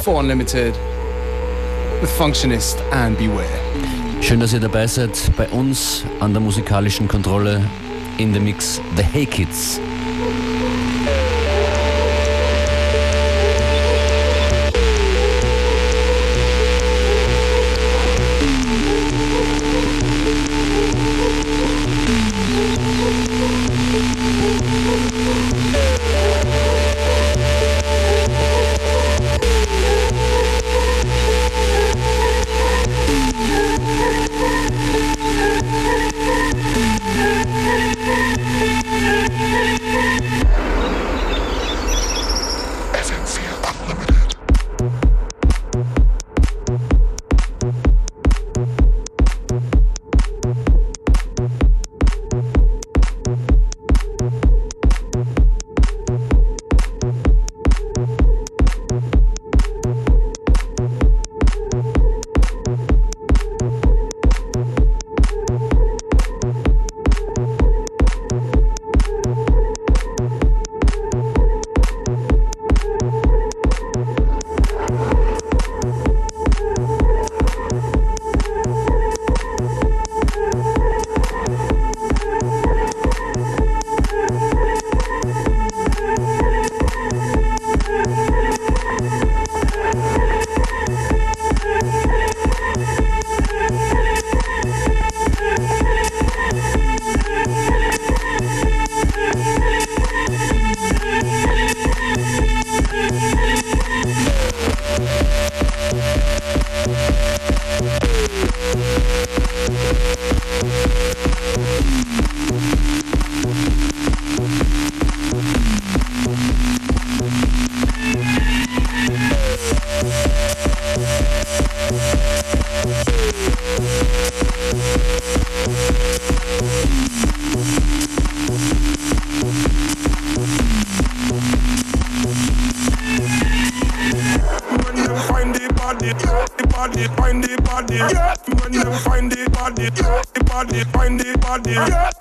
FM4 Unlimited with Functionist and Beware. Schön, dass ihr dabei seid bei uns an der musikalischen Kontrolle in the Mix The Hey Kids.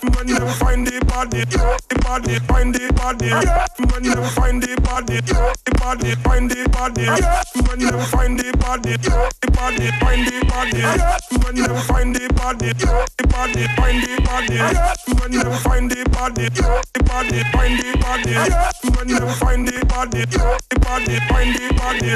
When them find the body, the body, find the body. When them find the body, the body, find the body. When them find the body, the body, find the body. When them find the body, the body, find the body. When them find the body, the body, find the body. When them find the body, the body, find the body.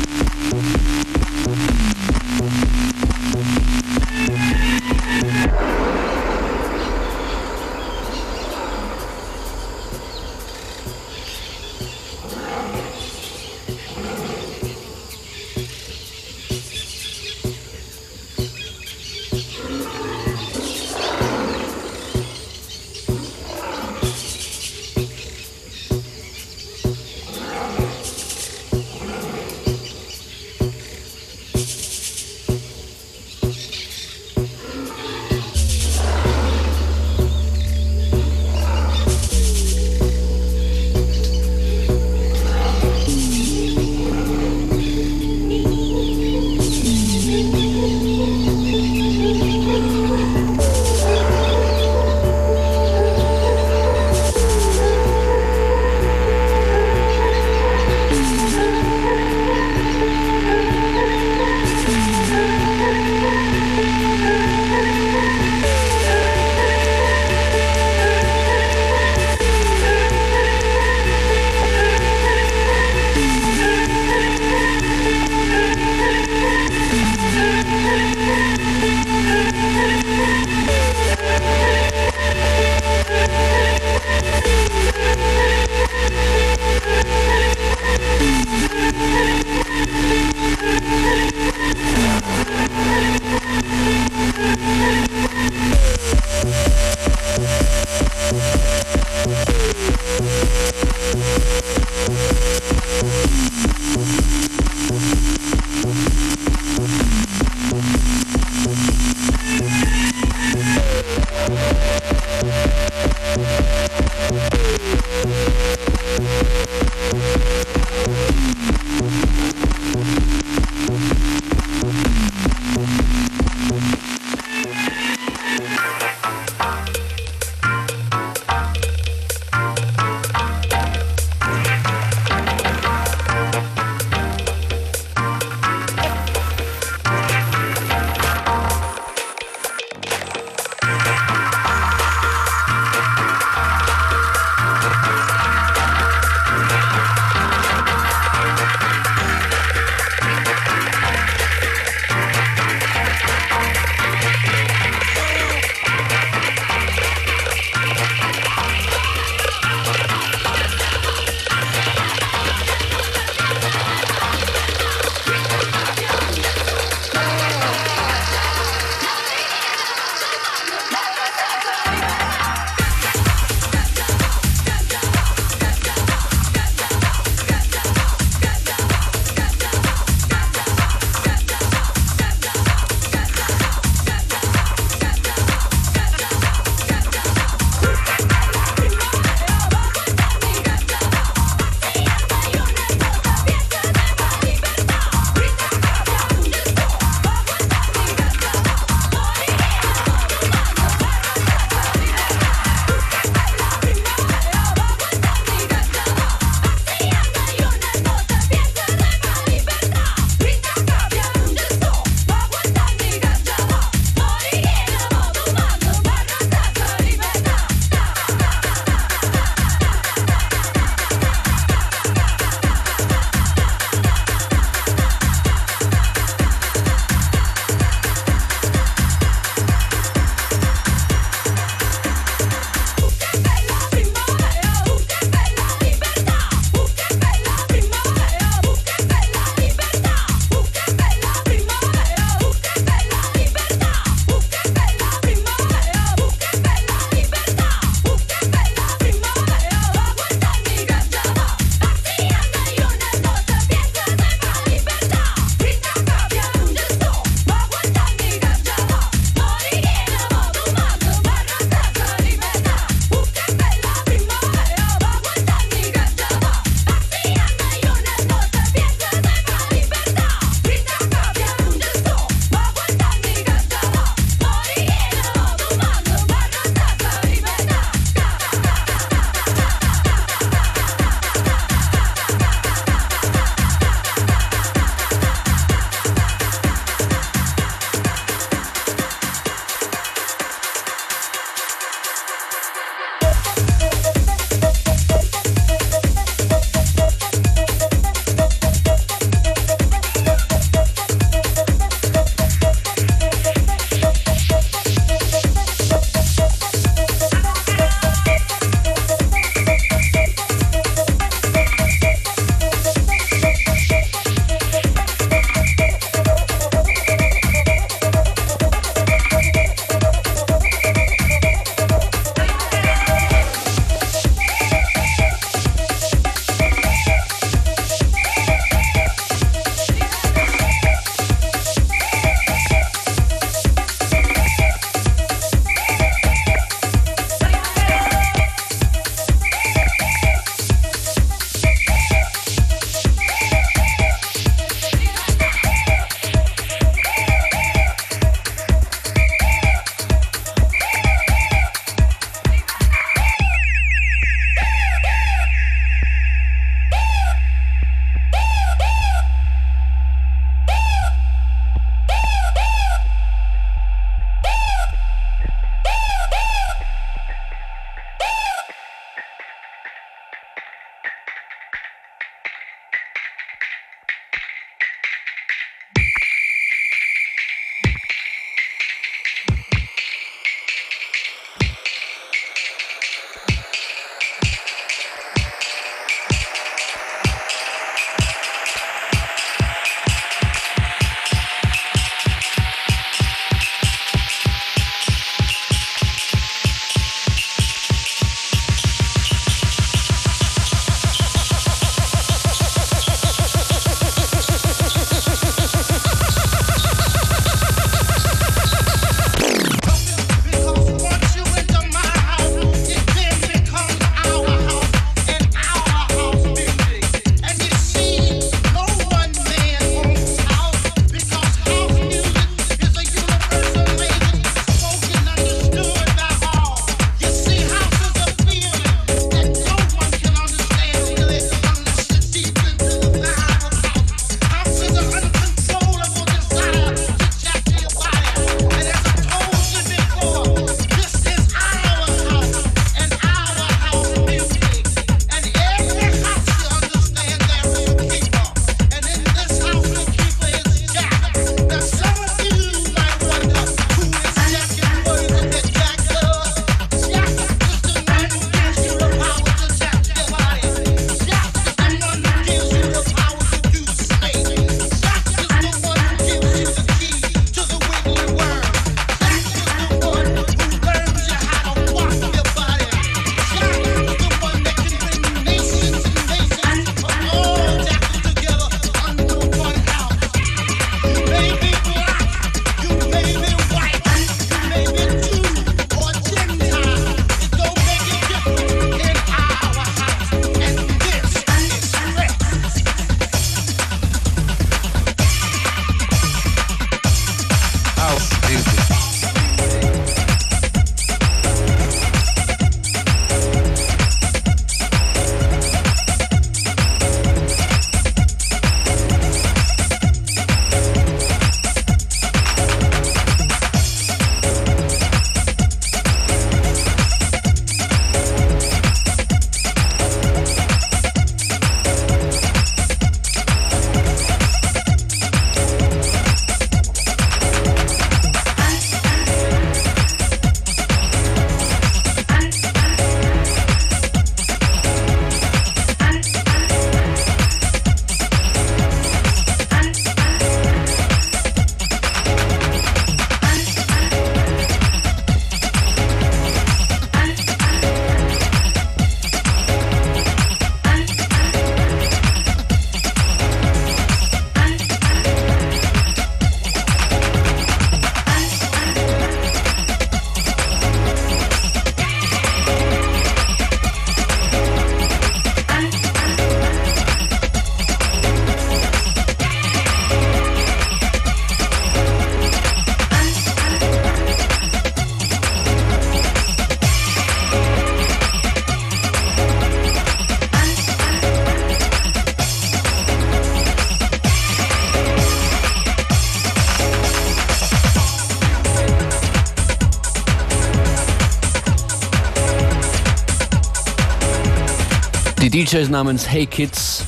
DJs namens Hey Kids.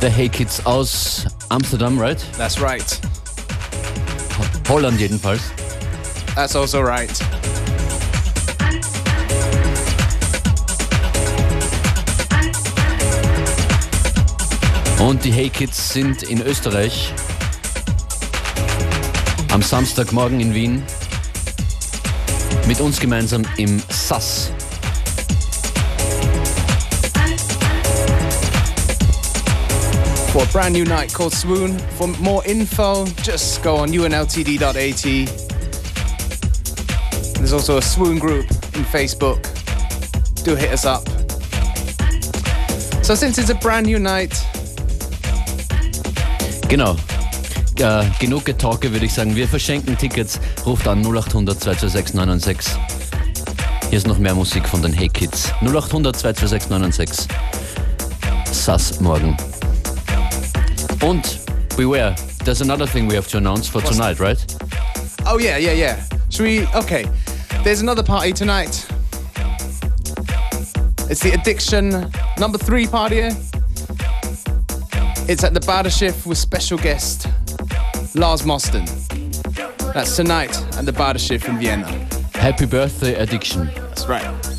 The Hey Kids aus Amsterdam, right? That's right. Holland jedenfalls. That's also right. Und die Hey Kids sind in Österreich am Samstagmorgen in Wien mit uns gemeinsam im SAS for a brand new night called Swoon. For more info, just go on unltd.at. There's also a Swoon group in Facebook. Do hit us up. So since it's a brand new night. Genau. Äh, genug Getalke, würde ich sagen. Wir verschenken Tickets. Ruft an 0800 226 996. Hier ist noch mehr Musik von den Hey Kids. 0800 226 996. Sass morgen. Und beware, there's another thing we have to announce for What's tonight, right? Oh yeah, yeah, yeah. Should we? Okay. There's another party tonight. It's the Addiction number three party. It's at the Badeschiff with special guest Lars Mosten. That's tonight at the Badeschiff in Vienna. Happy birthday, Addiction. That's right.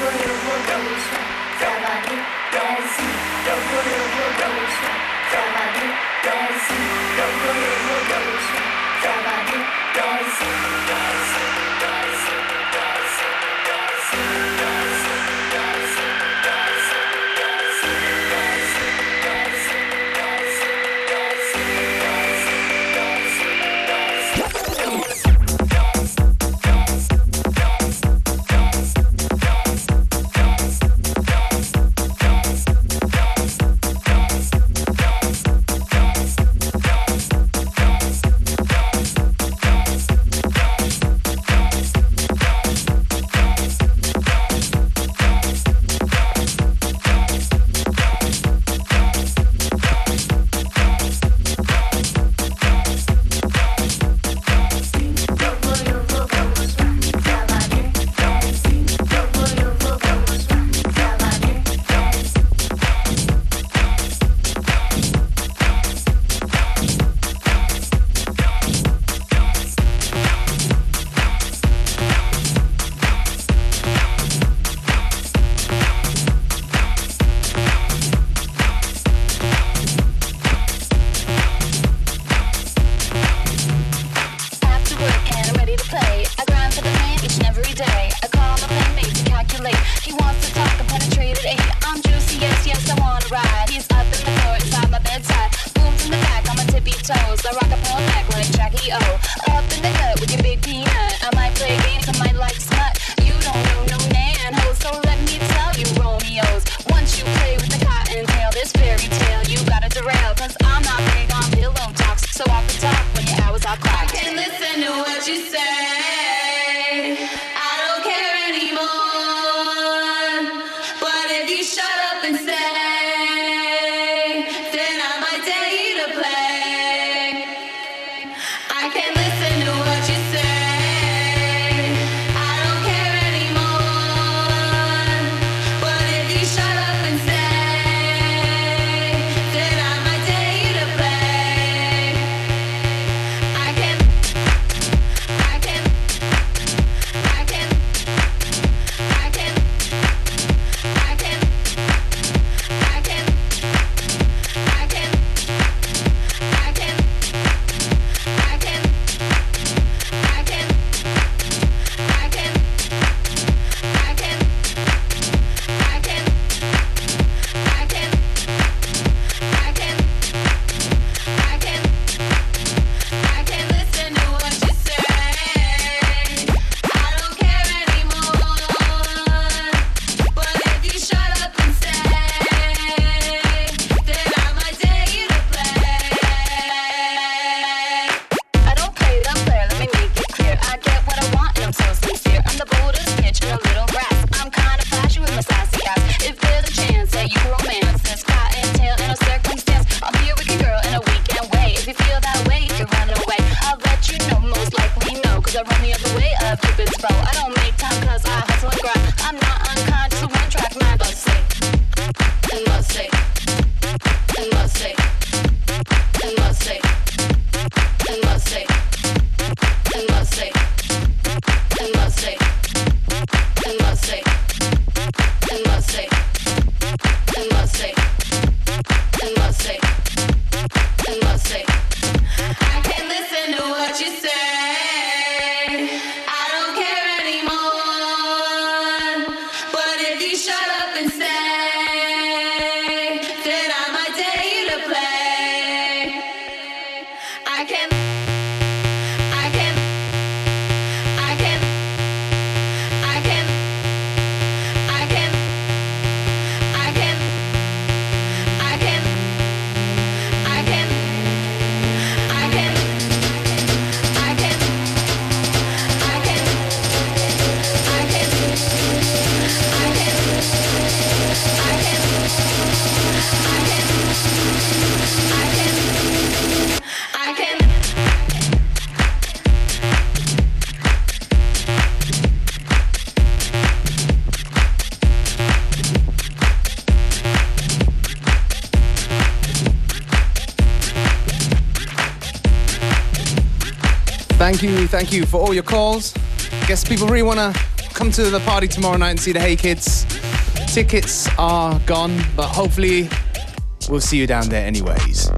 所有所有，都在你。gotta run the other way up it bow. I don't thank you for all your calls. Guess people really want to come to the party tomorrow night and see the Hey Kids. Tickets are gone, but hopefully we'll see you down there anyways.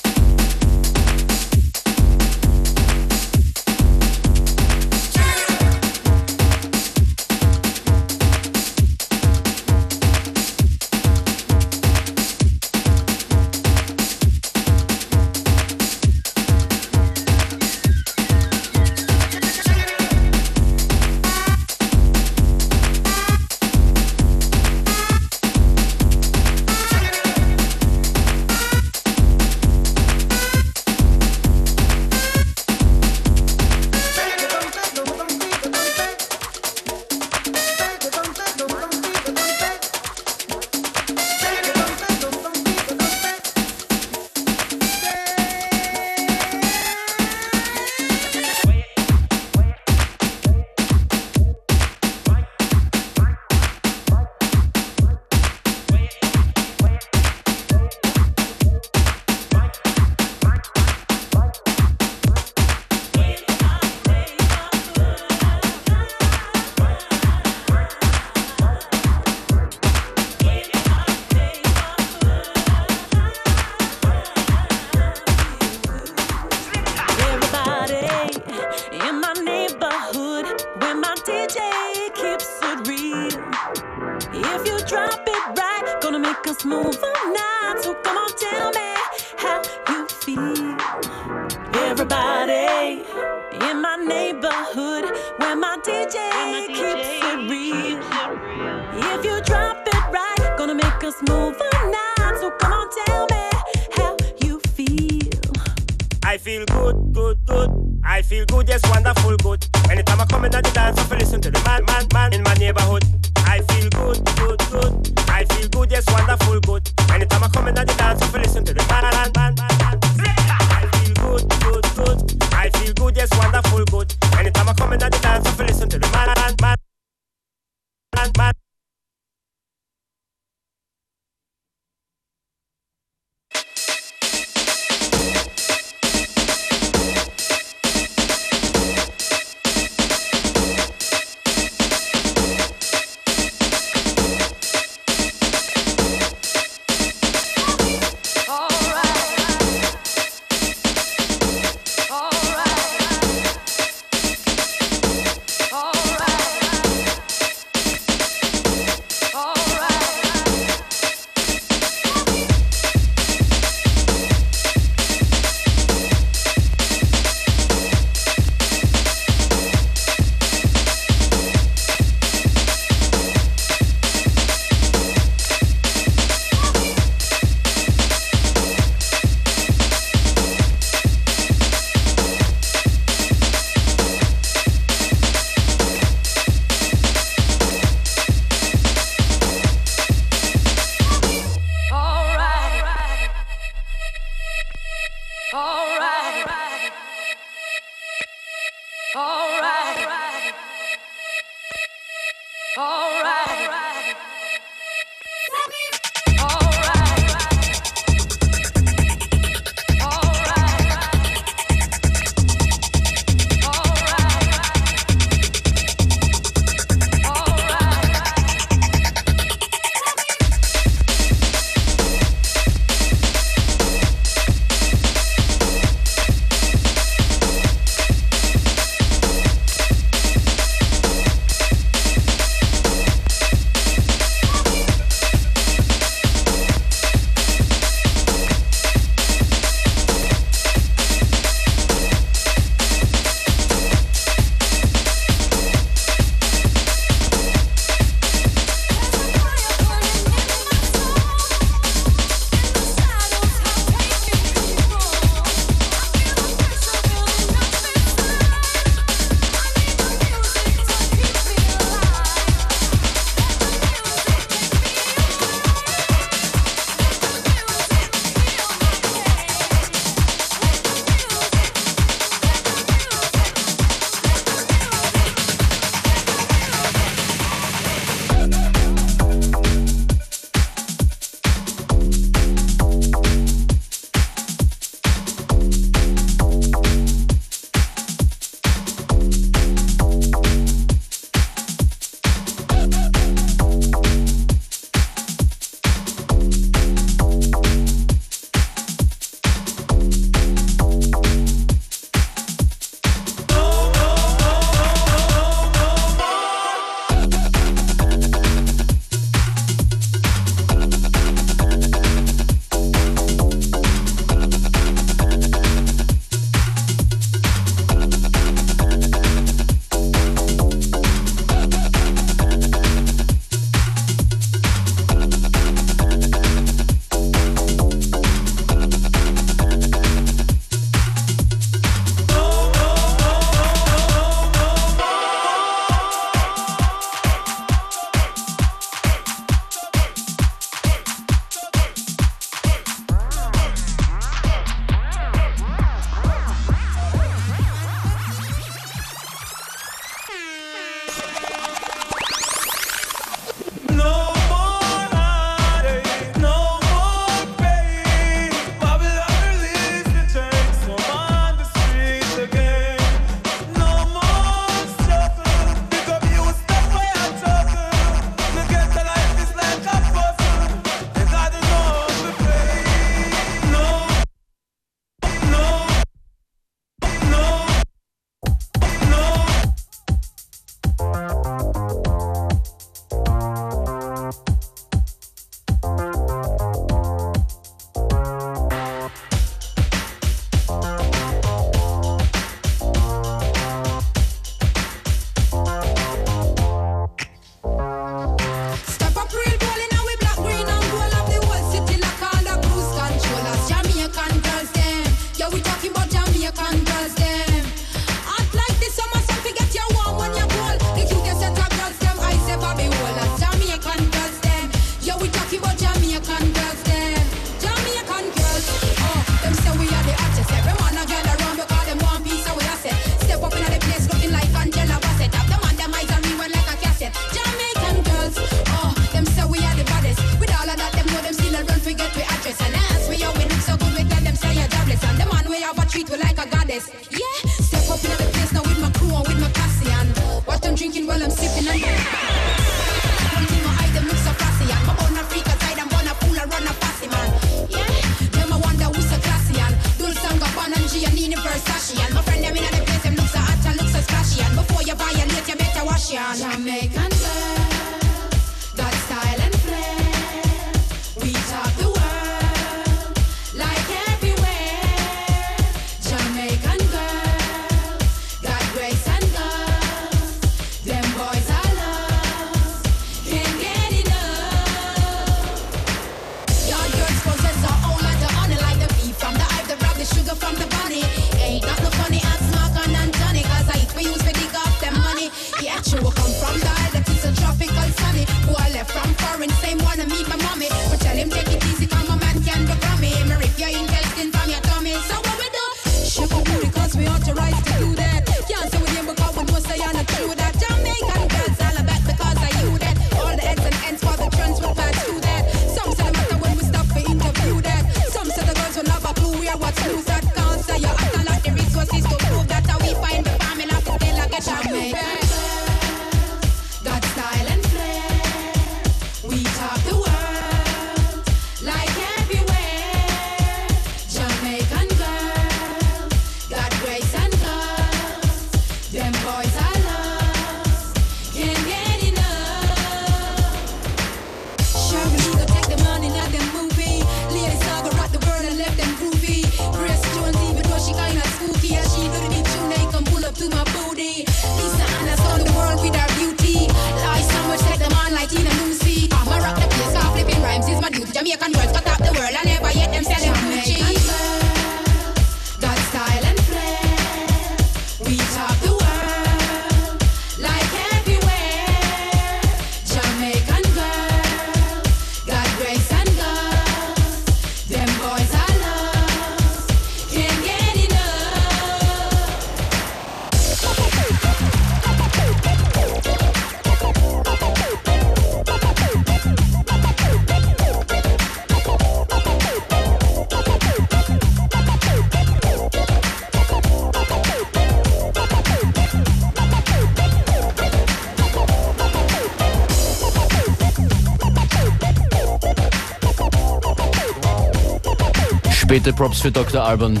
Bitte Props für Dr. Alban.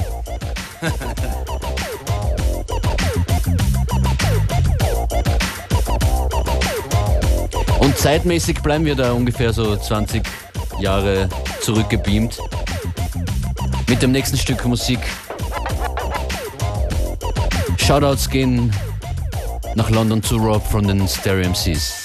Und zeitmäßig bleiben wir da ungefähr so 20 Jahre zurückgebeamt. Mit dem nächsten Stück Musik. Shoutouts gehen nach London zu Rob von den Stereo MCs.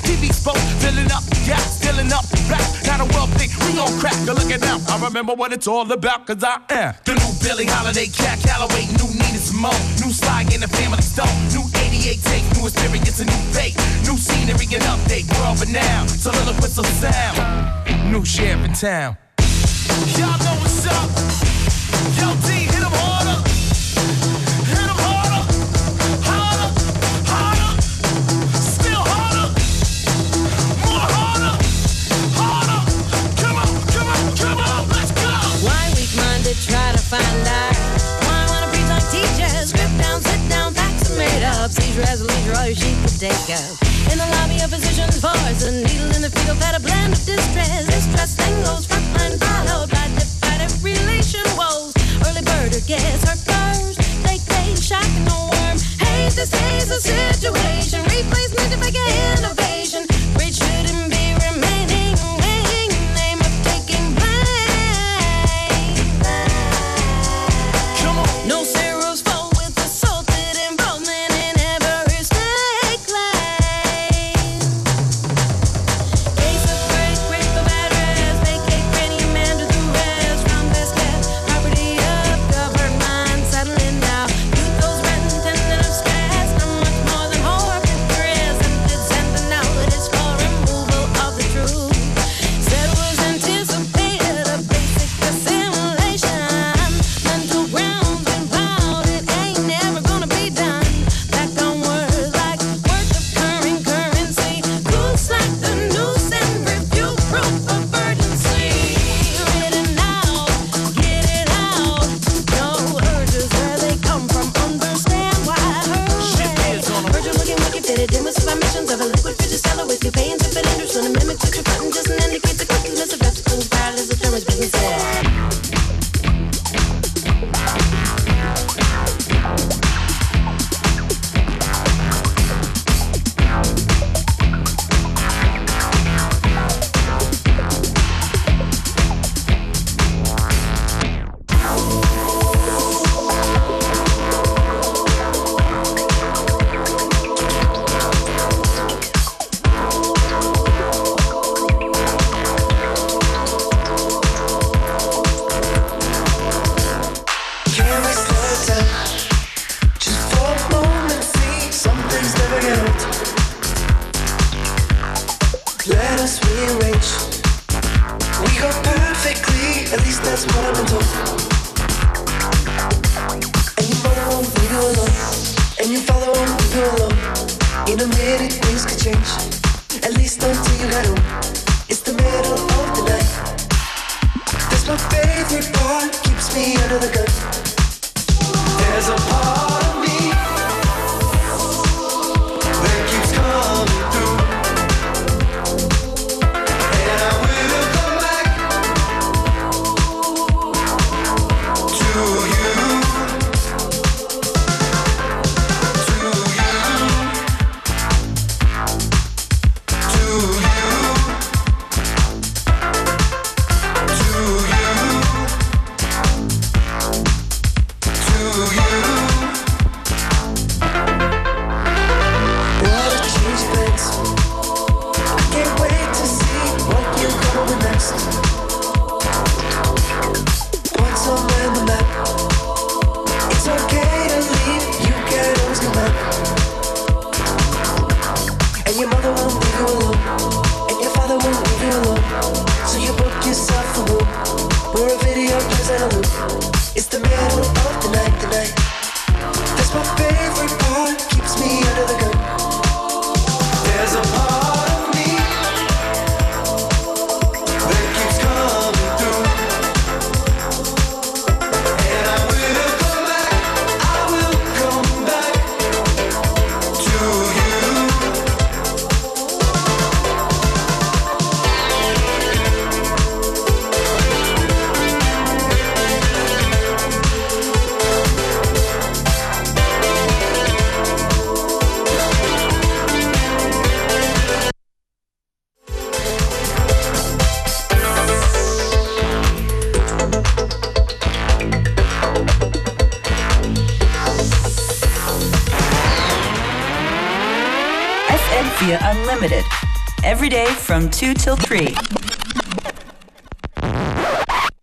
TV spoke, filling up, yeah, filling up, back. Not a well thing, we gon' crack. Now look at now, I remember what it's all about, cause I am the new Billie Holiday, Cab Calloway, new Nina Simone, new style in the family stone, new 88 take, new experience, a new fake, new scenery and update, Girl, for now, soliloquist of sound, new sheriff in town. Yo! find out. Why wanna preach like teachers? Strip down, sit down, facts are made up. Seizure as a leisure, all your sheep to take up. In the lobby of physician's voice, a needle in the field, pad, a blend of distress. Distress then frontline, followed by divided relation woes. Early bird or gets her first. They take shock and no worm. Hate this is a situation. Replace mythic innovation. Great shouldn't